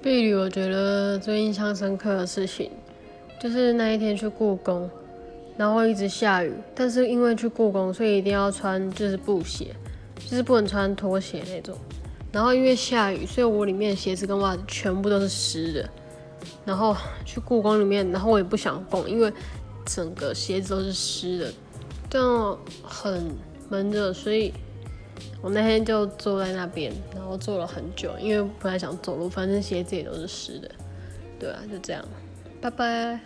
碧旅，我觉得最印象深刻的事情，就是那一天去故宫，然后一直下雨，但是因为去故宫，所以一定要穿就是布鞋，就是不能穿拖鞋那种。然后因为下雨，所以我里面鞋子跟袜子全部都是湿的。然后去故宫里面，然后我也不想逛，因为整个鞋子都是湿的，这样很闷热，所以。我那天就坐在那边，然后坐了很久，因为不太想走路，反正鞋子也都是湿的。对啊，就这样，拜拜。